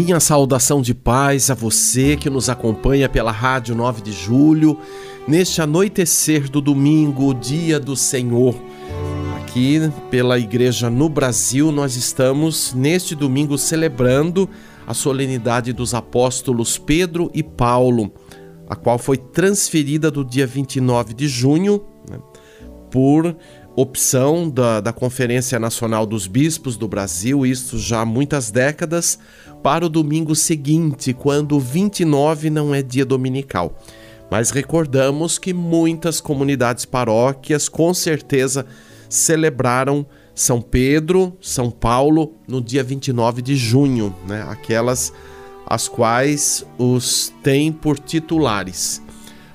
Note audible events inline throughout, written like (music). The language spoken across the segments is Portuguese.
Minha saudação de paz a você que nos acompanha pela Rádio 9 de Julho, neste anoitecer do domingo, dia do Senhor. Aqui pela Igreja no Brasil, nós estamos neste domingo celebrando a solenidade dos apóstolos Pedro e Paulo, a qual foi transferida do dia 29 de junho né, por opção da, da Conferência Nacional dos Bispos do Brasil, isso já há muitas décadas, para o domingo seguinte, quando 29 não é dia dominical. Mas recordamos que muitas comunidades paróquias com certeza celebraram São Pedro, São Paulo no dia 29 de junho, né? aquelas as quais os têm por titulares.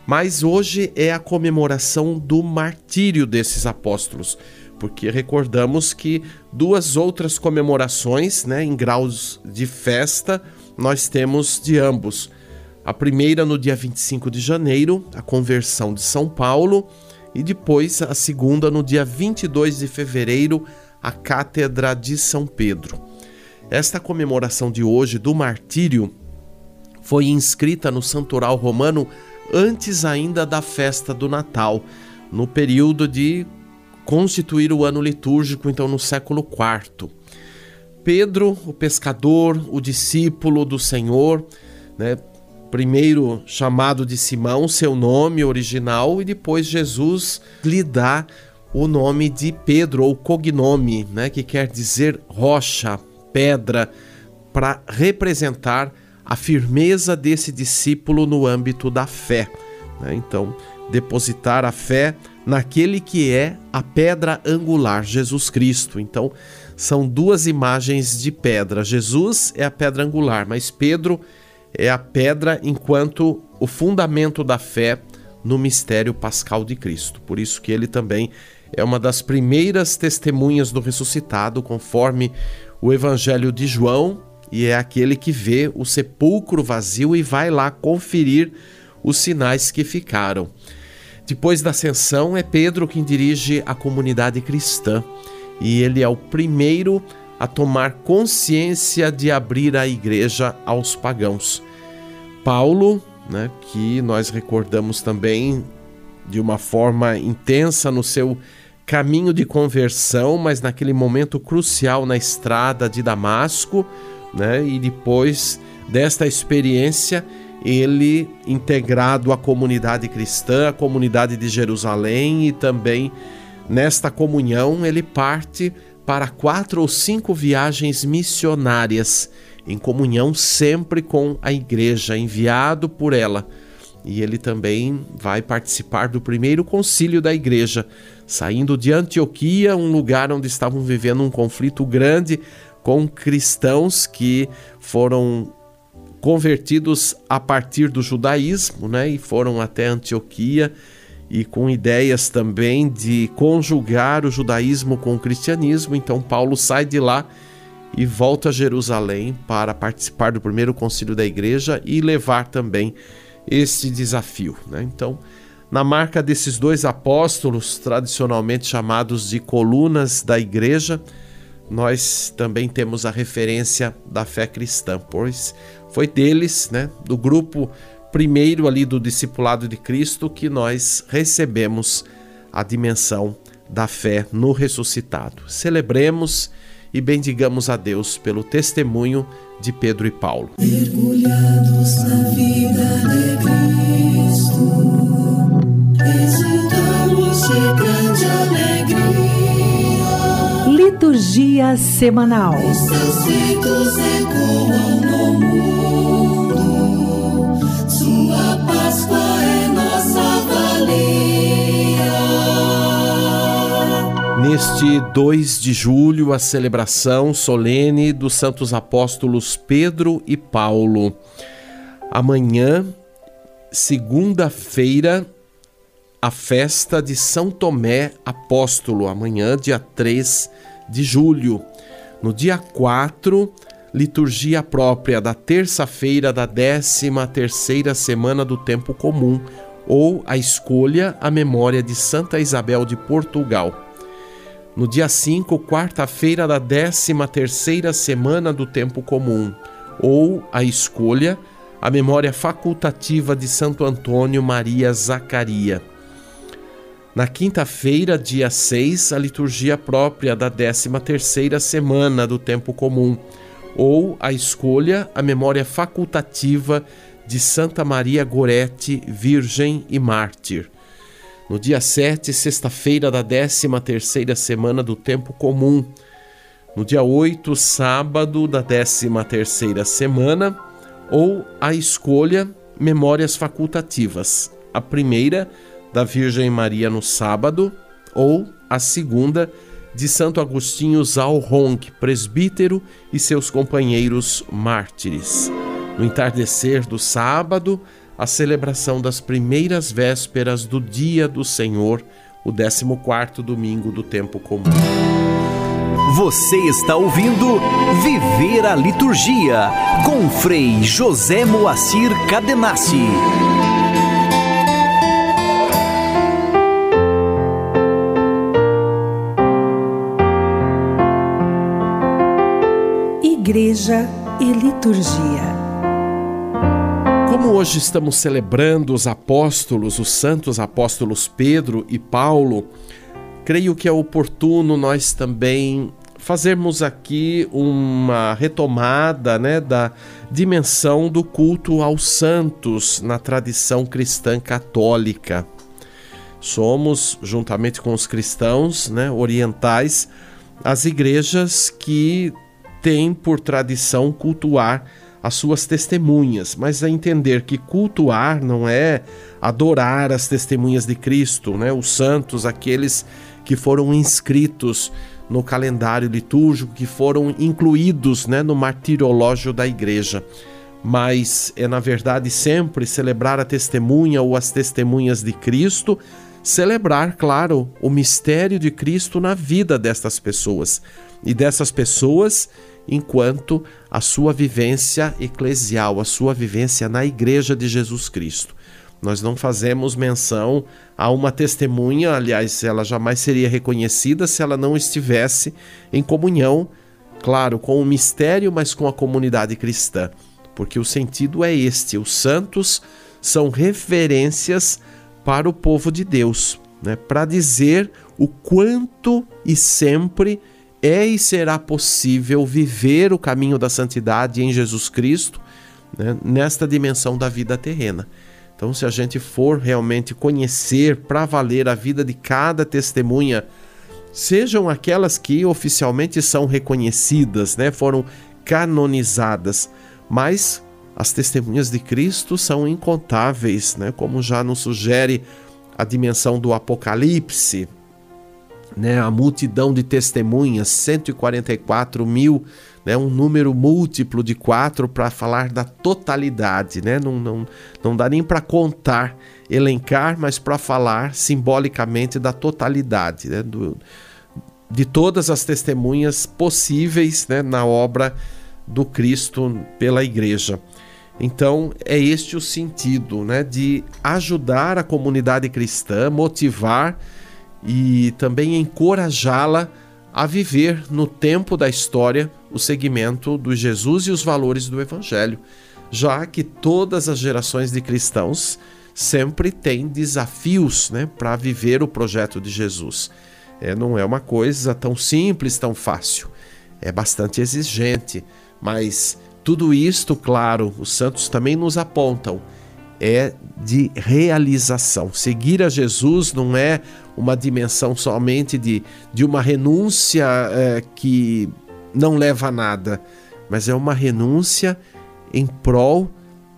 Mas hoje é a comemoração do martírio desses apóstolos, porque recordamos que duas outras comemorações, né, em graus de festa, nós temos de ambos. A primeira no dia 25 de janeiro, a conversão de São Paulo, e depois a segunda no dia 22 de fevereiro, a Cátedra de São Pedro. Esta comemoração de hoje do martírio foi inscrita no Santoral Romano antes ainda da festa do Natal, no período de constituir o ano litúrgico, então no século IV. Pedro, o pescador, o discípulo do Senhor, né, primeiro chamado de Simão, seu nome original, e depois Jesus lhe dá o nome de Pedro, ou cognome, né, que quer dizer rocha, pedra, para representar a firmeza desse discípulo no âmbito da fé. Né? Então, depositar a fé naquele que é a pedra angular, Jesus Cristo. Então, são duas imagens de pedra. Jesus é a pedra angular, mas Pedro é a pedra enquanto o fundamento da fé no mistério pascal de Cristo. Por isso que ele também é uma das primeiras testemunhas do ressuscitado, conforme o Evangelho de João, e é aquele que vê o sepulcro vazio e vai lá conferir os sinais que ficaram. Depois da ascensão, é Pedro quem dirige a comunidade cristã e ele é o primeiro a tomar consciência de abrir a igreja aos pagãos. Paulo, né, que nós recordamos também de uma forma intensa no seu caminho de conversão, mas naquele momento crucial na estrada de Damasco, né? E depois desta experiência, ele integrado à comunidade cristã, à comunidade de Jerusalém e também nesta comunhão ele parte para quatro ou cinco viagens missionárias em comunhão sempre com a igreja, enviado por ela. E ele também vai participar do primeiro concílio da igreja, saindo de Antioquia, um lugar onde estavam vivendo um conflito grande com cristãos que foram convertidos a partir do judaísmo, né, e foram até Antioquia e com ideias também de conjugar o judaísmo com o cristianismo. Então Paulo sai de lá e volta a Jerusalém para participar do primeiro concílio da igreja e levar também este desafio. Né? Então, na marca desses dois apóstolos, tradicionalmente chamados de colunas da igreja, nós também temos a referência da fé cristã, pois foi deles, né, do grupo primeiro ali do discipulado de Cristo que nós recebemos a dimensão da fé no ressuscitado. Celebremos e bendigamos a Deus pelo testemunho de Pedro e Paulo. Mergulhados na vida de Cristo, Liturgia semanal. Os seus feitos ecoam no mundo, sua Páscoa é nossa valia. Neste 2 de julho, a celebração solene dos santos apóstolos Pedro e Paulo. Amanhã, segunda-feira, a festa de São Tomé Apóstolo, amanhã, dia 3 de julho. No dia 4, liturgia própria da terça-feira da 13 terceira semana do tempo comum, ou a escolha a memória de Santa Isabel de Portugal no dia 5, quarta-feira da 13 terceira semana do tempo comum, ou a escolha, a memória facultativa de Santo Antônio Maria Zacaria. Na quinta-feira, dia 6, a liturgia própria da 13 terceira semana do tempo comum, ou a escolha, a memória facultativa de Santa Maria Gorete, Virgem e Mártir no dia 7, sexta-feira da 13 terceira semana do tempo comum. No dia 8, sábado da 13 terceira semana, ou a escolha memórias facultativas. A primeira da Virgem Maria no sábado, ou a segunda de Santo Agostinho Zalronc, presbítero e seus companheiros mártires. No entardecer do sábado, a celebração das primeiras vésperas do Dia do Senhor, o 14 domingo do tempo comum. Você está ouvindo Viver a Liturgia com Frei José Moacir Cadenassi. Igreja e Liturgia como hoje estamos celebrando os apóstolos, os santos apóstolos Pedro e Paulo, creio que é oportuno nós também fazermos aqui uma retomada né, da dimensão do culto aos santos na tradição cristã católica. Somos, juntamente com os cristãos né, orientais, as igrejas que têm por tradição cultuar as suas testemunhas, mas a entender que cultuar não é adorar as testemunhas de Cristo, né? Os santos, aqueles que foram inscritos no calendário litúrgico, que foram incluídos, né, no martirológio da igreja. Mas é na verdade sempre celebrar a testemunha ou as testemunhas de Cristo, celebrar, claro, o mistério de Cristo na vida destas pessoas. E dessas pessoas enquanto a sua vivência eclesial, a sua vivência na Igreja de Jesus Cristo. Nós não fazemos menção a uma testemunha, aliás, ela jamais seria reconhecida se ela não estivesse em comunhão, claro, com o mistério, mas com a comunidade cristã. Porque o sentido é este: os santos são referências para o povo de Deus, né? para dizer o quanto e sempre é e será possível viver o caminho da santidade em Jesus Cristo né, nesta dimensão da vida terrena. Então, se a gente for realmente conhecer para valer a vida de cada testemunha, sejam aquelas que oficialmente são reconhecidas, né, foram canonizadas, mas as testemunhas de Cristo são incontáveis, né, como já nos sugere a dimensão do Apocalipse, né, a multidão de testemunhas, 144 mil, né, um número múltiplo de quatro para falar da totalidade, né, não, não, não dá nem para contar, elencar, mas para falar simbolicamente da totalidade, né, do, de todas as testemunhas possíveis né, na obra do Cristo pela igreja. Então, é este o sentido né, de ajudar a comunidade cristã, motivar e também encorajá-la a viver no tempo da história o segmento do Jesus e os valores do Evangelho, já que todas as gerações de cristãos sempre têm desafios né, para viver o projeto de Jesus. É, não é uma coisa tão simples, tão fácil. É bastante exigente, mas tudo isto, claro, os santos também nos apontam é de realização. Seguir a Jesus não é uma dimensão somente de, de uma renúncia é, que não leva a nada, mas é uma renúncia em prol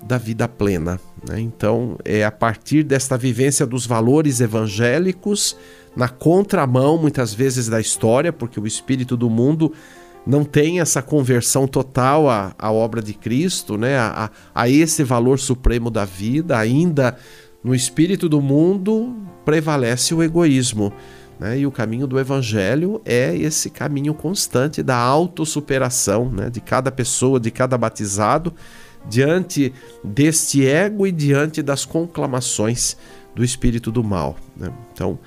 da vida plena. Né? Então, é a partir desta vivência dos valores evangélicos, na contramão muitas vezes da história, porque o espírito do mundo não tem essa conversão total à, à obra de Cristo, né? A, a, esse valor supremo da vida, ainda no espírito do mundo prevalece o egoísmo. Né? E o caminho do evangelho é esse caminho constante da autossuperação né? de cada pessoa, de cada batizado, diante deste ego e diante das conclamações do espírito do mal. Né? Então,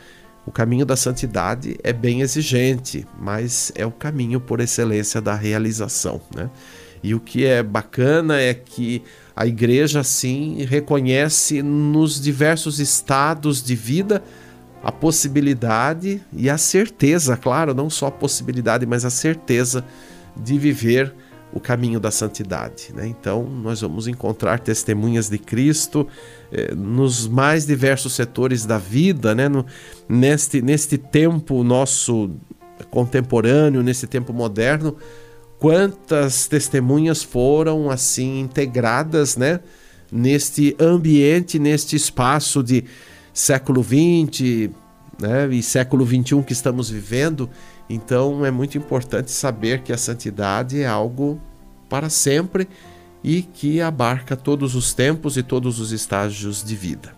o caminho da santidade é bem exigente, mas é o caminho por excelência da realização. Né? E o que é bacana é que a igreja, sim, reconhece nos diversos estados de vida a possibilidade e a certeza, claro, não só a possibilidade, mas a certeza de viver o caminho da santidade. Né? Então, nós vamos encontrar testemunhas de Cristo eh, nos mais diversos setores da vida, né? No, neste, neste tempo nosso contemporâneo, nesse tempo moderno, quantas testemunhas foram assim integradas né? neste ambiente, neste espaço de século XX né? e século XXI que estamos vivendo então é muito importante saber que a santidade é algo para sempre e que abarca todos os tempos e todos os estágios de vida.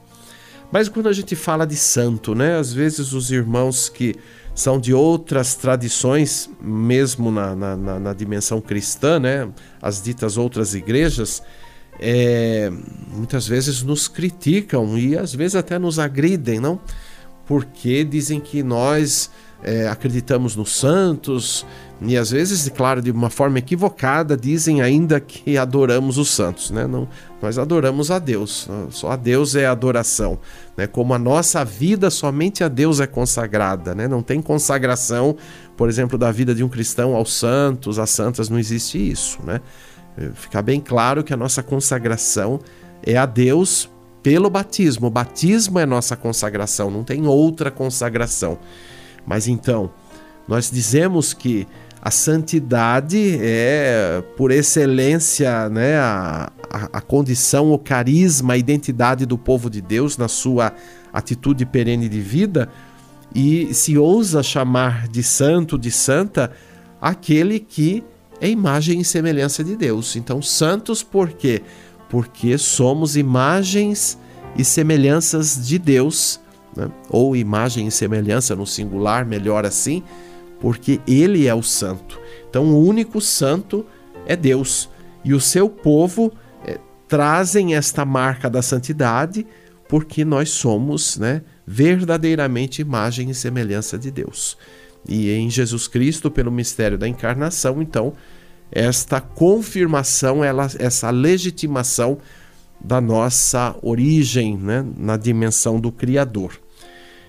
Mas quando a gente fala de santo, né, às vezes os irmãos que são de outras tradições, mesmo na, na, na, na dimensão cristã, né, as ditas outras igrejas, é, muitas vezes nos criticam e às vezes até nos agridem, não? Porque dizem que nós é, acreditamos nos santos e às vezes, claro, de uma forma equivocada, dizem ainda que adoramos os santos, né? Não, nós adoramos a Deus, só a Deus é adoração, né? Como a nossa vida somente a Deus é consagrada, né? Não tem consagração, por exemplo, da vida de um cristão aos santos, às santas, não existe isso, né? É, fica bem claro que a nossa consagração é a Deus pelo batismo. O batismo é nossa consagração, não tem outra consagração. Mas então, nós dizemos que a santidade é, por excelência, né, a, a, a, condição, o carisma, a identidade do povo de Deus na sua atitude perene de vida, e se ousa chamar de santo, de santa, aquele que é imagem e semelhança de Deus. Então, santos por quê? Porque somos imagens e semelhanças de Deus né? ou imagem e semelhança no singular, melhor assim, porque Ele é o santo. Então, o único santo é Deus e o seu povo é, trazem esta marca da santidade porque nós somos né, verdadeiramente imagem e semelhança de Deus. E em Jesus Cristo, pelo mistério da encarnação, então, esta confirmação, ela, essa legitimação da nossa origem né, na dimensão do Criador.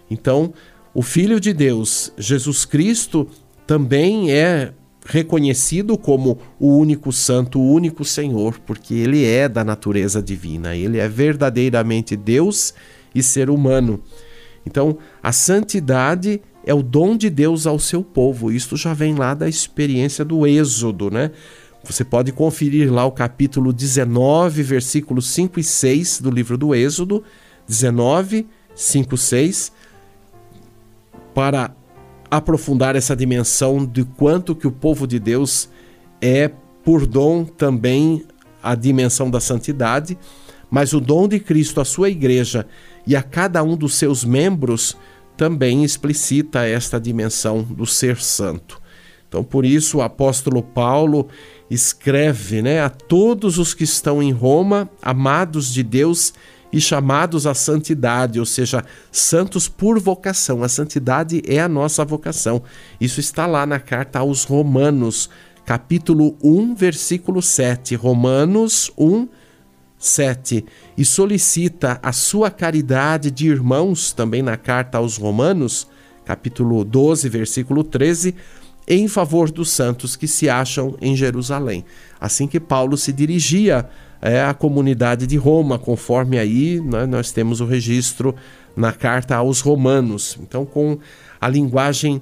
Então, o Filho de Deus, Jesus Cristo, também é reconhecido como o único santo, o único Senhor, porque ele é da natureza divina, ele é verdadeiramente Deus e ser humano. Então, a santidade é o dom de Deus ao seu povo. Isto já vem lá da experiência do Êxodo, né? Você pode conferir lá o capítulo 19, versículos 5 e 6 do livro do Êxodo, 19, 5, 6, para aprofundar essa dimensão de quanto que o povo de Deus é por dom também a dimensão da santidade, mas o dom de Cristo à sua igreja e a cada um dos seus membros também explicita esta dimensão do ser santo. Então, por isso, o apóstolo Paulo escreve né, a todos os que estão em Roma, amados de Deus e chamados à santidade, ou seja, santos por vocação. A santidade é a nossa vocação. Isso está lá na carta aos Romanos, capítulo 1, versículo 7. Romanos 1, 7. E solicita a sua caridade de irmãos, também na carta aos Romanos, capítulo 12, versículo 13 em favor dos santos que se acham em Jerusalém. Assim que Paulo se dirigia é, à comunidade de Roma, conforme aí né, nós temos o registro na carta aos Romanos. Então, com a linguagem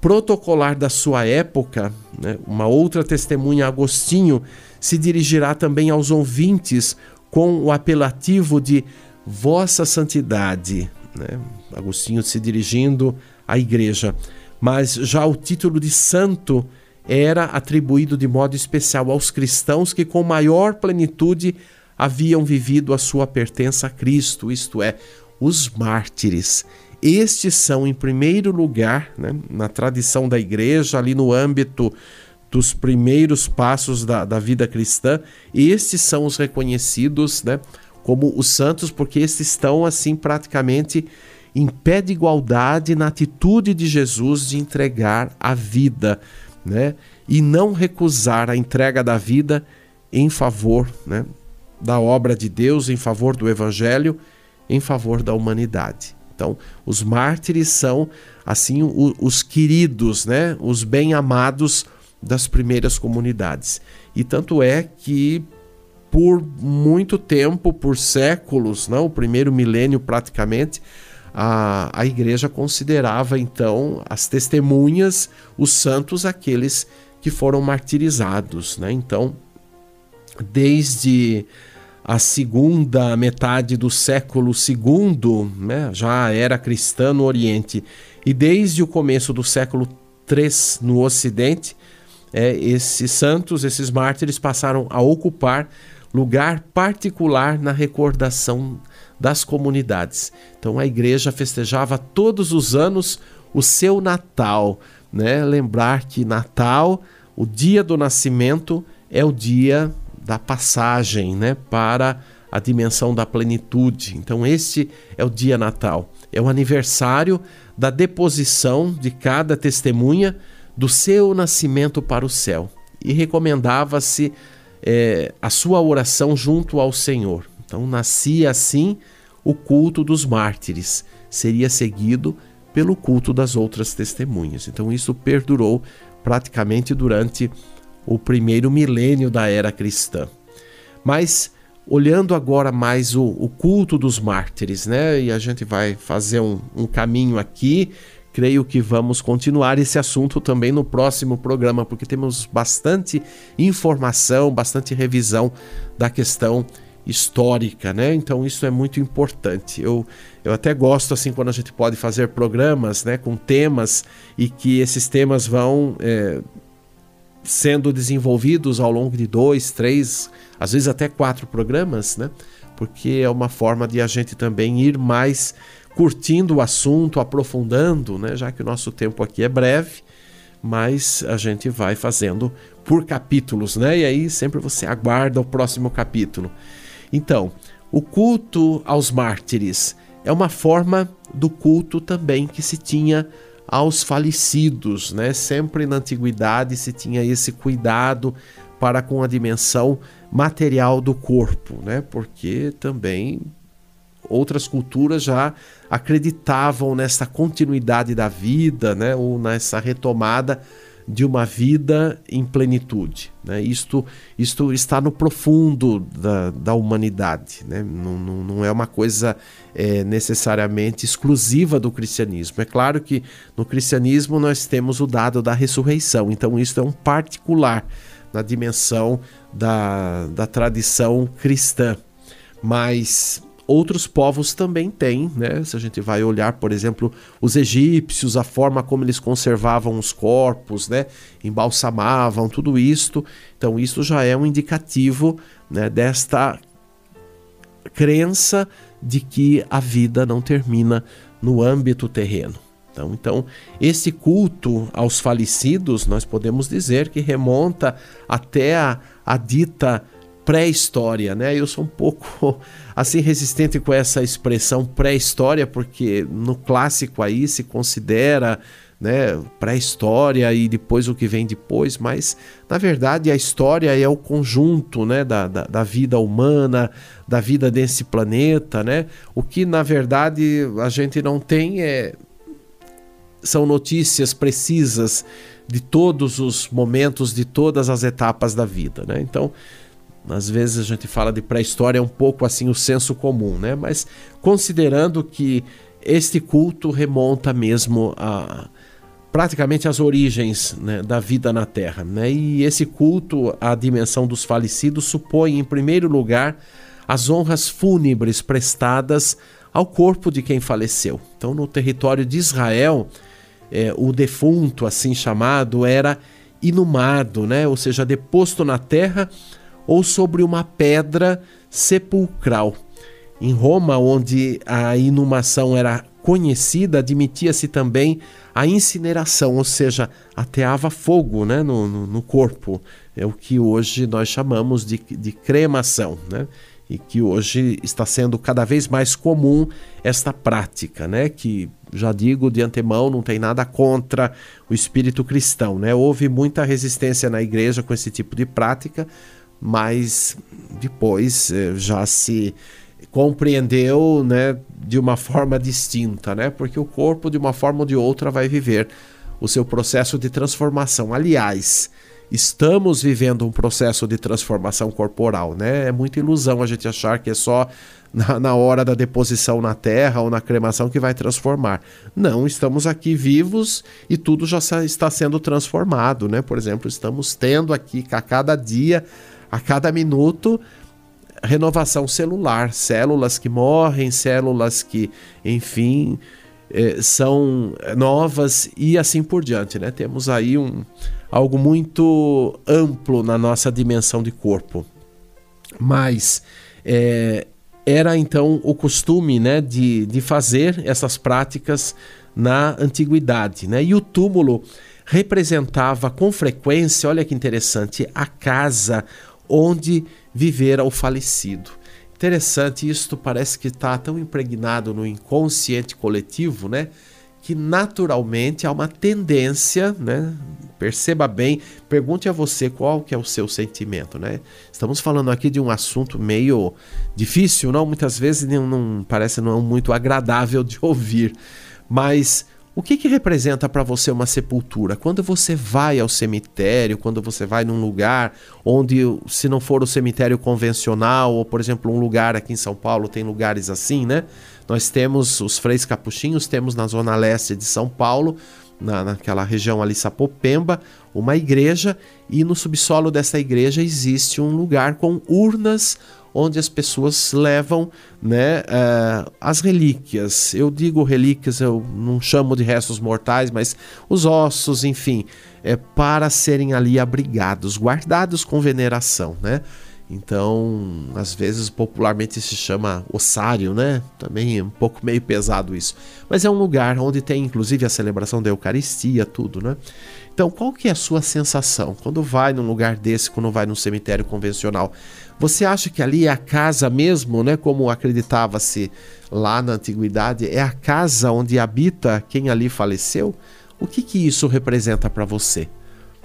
protocolar da sua época, né, uma outra testemunha, Agostinho, se dirigirá também aos ouvintes com o apelativo de Vossa Santidade. Né? Agostinho se dirigindo à igreja. Mas já o título de santo era atribuído de modo especial aos cristãos que, com maior plenitude, haviam vivido a sua pertença a Cristo, isto é, os mártires. Estes são, em primeiro lugar, né, na tradição da igreja, ali no âmbito dos primeiros passos da, da vida cristã, estes são os reconhecidos né, como os santos, porque estes estão, assim, praticamente em pé de igualdade na atitude de Jesus de entregar a vida, né? E não recusar a entrega da vida em favor, né, da obra de Deus, em favor do evangelho, em favor da humanidade. Então, os mártires são assim os queridos, né, os bem-amados das primeiras comunidades. E tanto é que por muito tempo, por séculos, não, o primeiro milênio praticamente, a, a igreja considerava então as testemunhas, os santos, aqueles que foram martirizados. Né? Então, desde a segunda metade do século II, né, já era cristã no Oriente, e desde o começo do século III no Ocidente, é, esses santos, esses mártires passaram a ocupar lugar particular na recordação das comunidades. Então a igreja festejava todos os anos o seu Natal, né? Lembrar que Natal, o dia do nascimento, é o dia da passagem, né, para a dimensão da plenitude. Então este é o dia Natal, é o aniversário da deposição de cada testemunha do seu nascimento para o céu. E recomendava-se é, a sua oração junto ao Senhor. Então nascia assim o culto dos mártires, seria seguido pelo culto das outras testemunhas. Então isso perdurou praticamente durante o primeiro milênio da era cristã. Mas olhando agora mais o, o culto dos mártires, né? E a gente vai fazer um, um caminho aqui creio que vamos continuar esse assunto também no próximo programa, porque temos bastante informação, bastante revisão da questão histórica, né? Então isso é muito importante. Eu, eu até gosto assim quando a gente pode fazer programas, né, com temas e que esses temas vão é, sendo desenvolvidos ao longo de dois, três, às vezes até quatro programas, né? Porque é uma forma de a gente também ir mais curtindo o assunto, aprofundando, né? Já que o nosso tempo aqui é breve, mas a gente vai fazendo por capítulos, né? E aí sempre você aguarda o próximo capítulo. Então, o culto aos mártires é uma forma do culto também que se tinha aos falecidos, né? Sempre na antiguidade se tinha esse cuidado para com a dimensão material do corpo, né? Porque também outras culturas já acreditavam nessa continuidade da vida, né, ou nessa retomada de uma vida em plenitude. Né? Isto, isto está no profundo da, da humanidade, né? não, não, não é uma coisa é, necessariamente exclusiva do cristianismo. É claro que no cristianismo nós temos o dado da ressurreição, então isso é um particular na dimensão da, da tradição cristã. Mas outros povos também têm, né? Se a gente vai olhar, por exemplo, os egípcios, a forma como eles conservavam os corpos, né? Embalsamavam, tudo isto. Então, isso já é um indicativo né, desta crença de que a vida não termina no âmbito terreno. Então, então, esse culto aos falecidos, nós podemos dizer que remonta até a, a dita pré-história, né? Eu sou um pouco (laughs) assim resistente com essa expressão pré-história porque no clássico aí se considera, né, pré-história e depois o que vem depois, mas na verdade a história é o conjunto, né, da, da, da vida humana, da vida desse planeta, né? O que na verdade a gente não tem é são notícias precisas de todos os momentos, de todas as etapas da vida, né? Então às vezes a gente fala de pré-história, é um pouco assim o senso comum, né? Mas considerando que este culto remonta mesmo a praticamente as origens né, da vida na Terra, né? E esse culto à dimensão dos falecidos supõe, em primeiro lugar, as honras fúnebres prestadas ao corpo de quem faleceu. Então, no território de Israel, é, o defunto, assim chamado, era inumado, né? ou seja, deposto na terra ou sobre uma pedra sepulcral. Em Roma, onde a inumação era conhecida, admitia-se também a incineração, ou seja, ateava fogo né, no, no, no, corpo. É o que hoje nós chamamos de, de cremação. Né? E que hoje está sendo cada vez mais comum esta prática, né? Que já digo de antemão, não tem nada contra o espírito cristão, né? Houve muita resistência na igreja com esse tipo de prática, mas depois eh, já se compreendeu né, de uma forma distinta, né? Porque o corpo, de uma forma ou de outra, vai viver o seu processo de transformação. Aliás, estamos vivendo um processo de transformação corporal, né? É muita ilusão a gente achar que é só na, na, hora da deposição na terra ou na cremação que vai transformar. Não, estamos aqui vivos e tudo já está sendo transformado, né? Por exemplo, estamos tendo aqui a cada dia, a cada minuto, renovação celular, células que morrem, células que, enfim, eh, são novas e assim por diante, né? Temos aí um, algo muito amplo na nossa dimensão de corpo. Mas eh, era então o costume né, de, de fazer essas práticas na antiguidade. Né? E o túmulo representava com frequência, olha que interessante, a casa onde vivera o falecido. Interessante, isto parece que está tão impregnado no inconsciente coletivo, né? Que naturalmente há uma tendência, né? Perceba bem, pergunte a você qual que é o seu sentimento, né? Estamos falando aqui de um assunto meio difícil, não? Muitas vezes não, não parece não muito agradável de (laughs) ouvir, mas o que, que representa para você uma sepultura? Quando você vai ao cemitério, quando você vai num lugar onde, se não for o cemitério convencional, ou por exemplo, um lugar aqui em São Paulo, tem lugares assim, né? Nós temos os Freis Capuchinhos, temos na zona leste de São Paulo, na, naquela região ali, Sapopemba, uma igreja, e no subsolo dessa igreja existe um lugar com urnas onde as pessoas levam né, uh, as relíquias. Eu digo relíquias, eu não chamo de restos mortais, mas os ossos, enfim, é, para serem ali abrigados, guardados com veneração, né? Então, às vezes popularmente se chama ossário, né? Também é um pouco meio pesado isso. Mas é um lugar onde tem inclusive a celebração da Eucaristia, tudo, né? Então, qual que é a sua sensação quando vai num lugar desse, quando vai num cemitério convencional? Você acha que ali é a casa mesmo, né? Como acreditava-se lá na antiguidade, é a casa onde habita quem ali faleceu? O que que isso representa para você,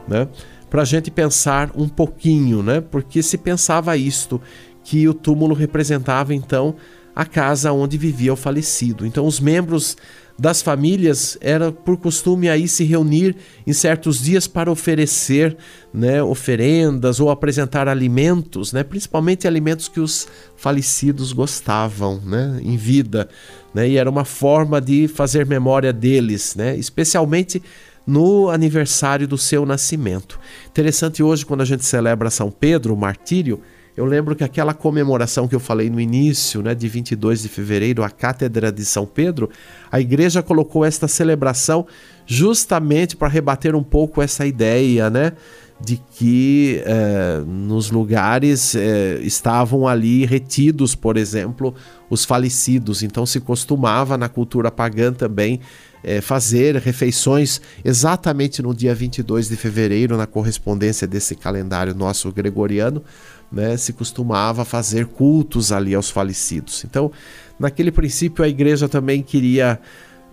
né? para a gente pensar um pouquinho, né? Porque se pensava isto, que o túmulo representava então a casa onde vivia o falecido. Então os membros das famílias era por costume aí se reunir em certos dias para oferecer, né, oferendas ou apresentar alimentos, né, principalmente alimentos que os falecidos gostavam, né, em vida, né, e era uma forma de fazer memória deles, né, especialmente no aniversário do seu nascimento. Interessante hoje, quando a gente celebra São Pedro, o martírio, eu lembro que aquela comemoração que eu falei no início, né, de 22 de fevereiro, a Cátedra de São Pedro, a igreja colocou esta celebração justamente para rebater um pouco essa ideia, né, de que eh, nos lugares eh, estavam ali retidos, por exemplo, os falecidos. Então se costumava na cultura pagã também é, fazer refeições exatamente no dia 22 de fevereiro, na correspondência desse calendário nosso gregoriano, né, se costumava fazer cultos ali aos falecidos. Então, naquele princípio, a igreja também queria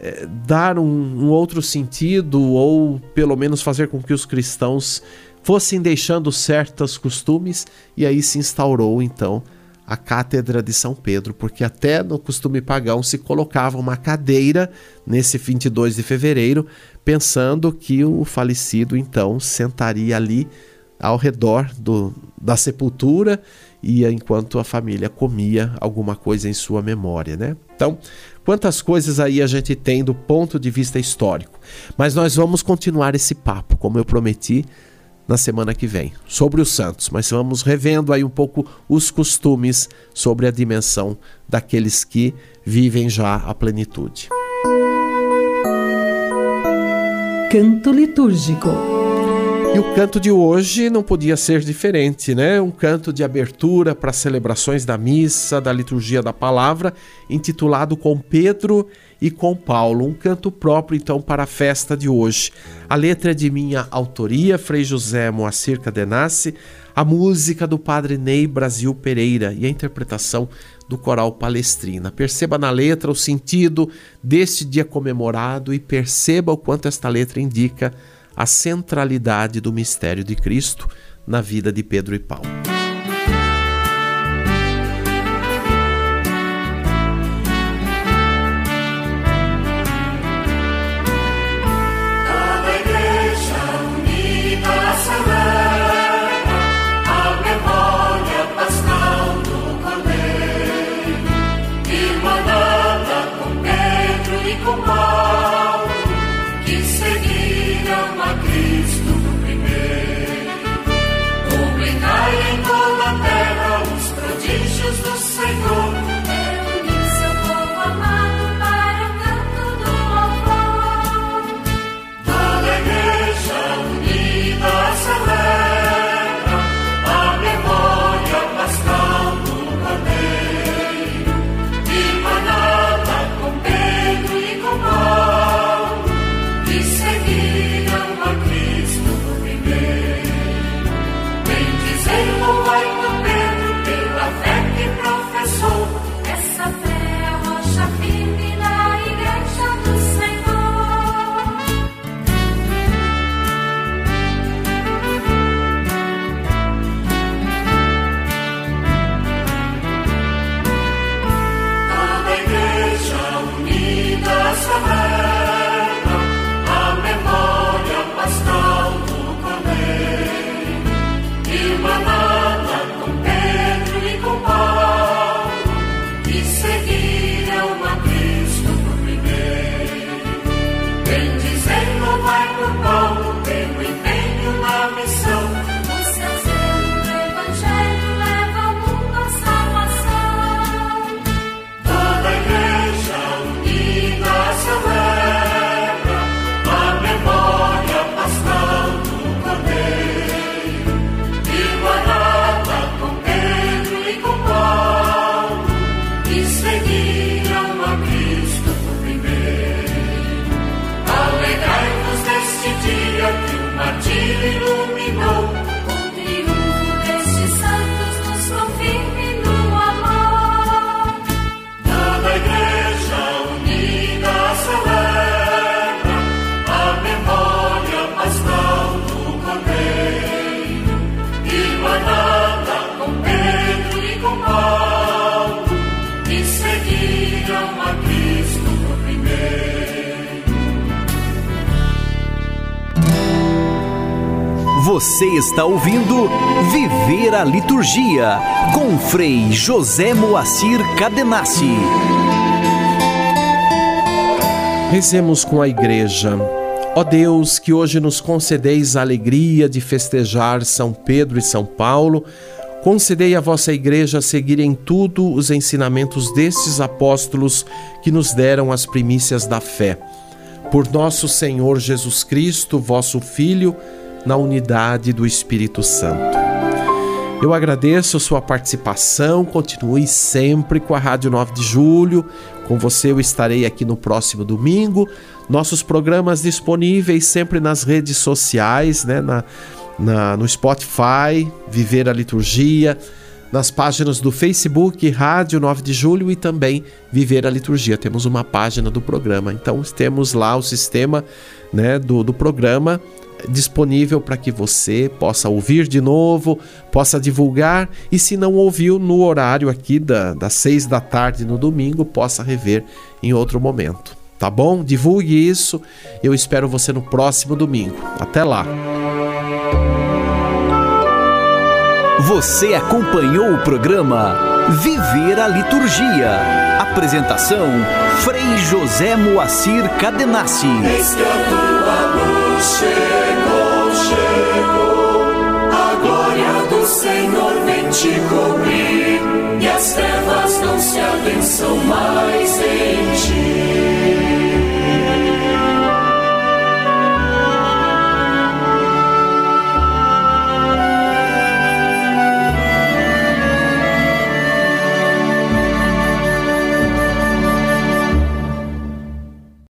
é, dar um, um outro sentido, ou pelo menos fazer com que os cristãos fossem deixando certos costumes, e aí se instaurou então a Cátedra de São Pedro, porque até no costume pagão se colocava uma cadeira nesse 22 de fevereiro, pensando que o falecido então sentaria ali ao redor do, da sepultura e enquanto a família comia alguma coisa em sua memória, né? Então, quantas coisas aí a gente tem do ponto de vista histórico. Mas nós vamos continuar esse papo, como eu prometi, na semana que vem, sobre os santos, mas vamos revendo aí um pouco os costumes sobre a dimensão daqueles que vivem já a plenitude. Canto litúrgico. E o canto de hoje não podia ser diferente, né? Um canto de abertura para celebrações da missa, da liturgia da palavra, intitulado Com Pedro e com Paulo. Um canto próprio, então, para a festa de hoje. A letra é de minha autoria, Frei José Moacir Cadenassi, a música do padre Ney Brasil Pereira e a interpretação do coral Palestrina. Perceba na letra o sentido deste dia comemorado e perceba o quanto esta letra indica a centralidade do mistério de Cristo na vida de Pedro e Paulo. Você está ouvindo Viver a Liturgia com Frei José Moacir Cadenassi. Rezemos com a Igreja. Ó Deus, que hoje nos concedeis a alegria de festejar São Pedro e São Paulo, concedei à vossa Igreja seguir em tudo os ensinamentos destes apóstolos que nos deram as primícias da fé. Por nosso Senhor Jesus Cristo, vosso Filho, na unidade do Espírito Santo. Eu agradeço sua participação, continue sempre com a Rádio 9 de Julho. Com você eu estarei aqui no próximo domingo. Nossos programas disponíveis sempre nas redes sociais, né? na, na, no Spotify, Viver a Liturgia, nas páginas do Facebook, Rádio 9 de Julho e também Viver a Liturgia. Temos uma página do programa. Então temos lá o sistema né, do, do programa disponível para que você possa ouvir de novo, possa divulgar e, se não ouviu no horário aqui da, das seis da tarde no domingo, possa rever em outro momento. Tá bom? Divulgue isso. Eu espero você no próximo domingo. Até lá. Você acompanhou o programa Viver a Liturgia. Apresentação: Frei José Moacir Cadenassi. Que a tua luz Senhor vem te cobrir e as trevas não se adensam mais em ti.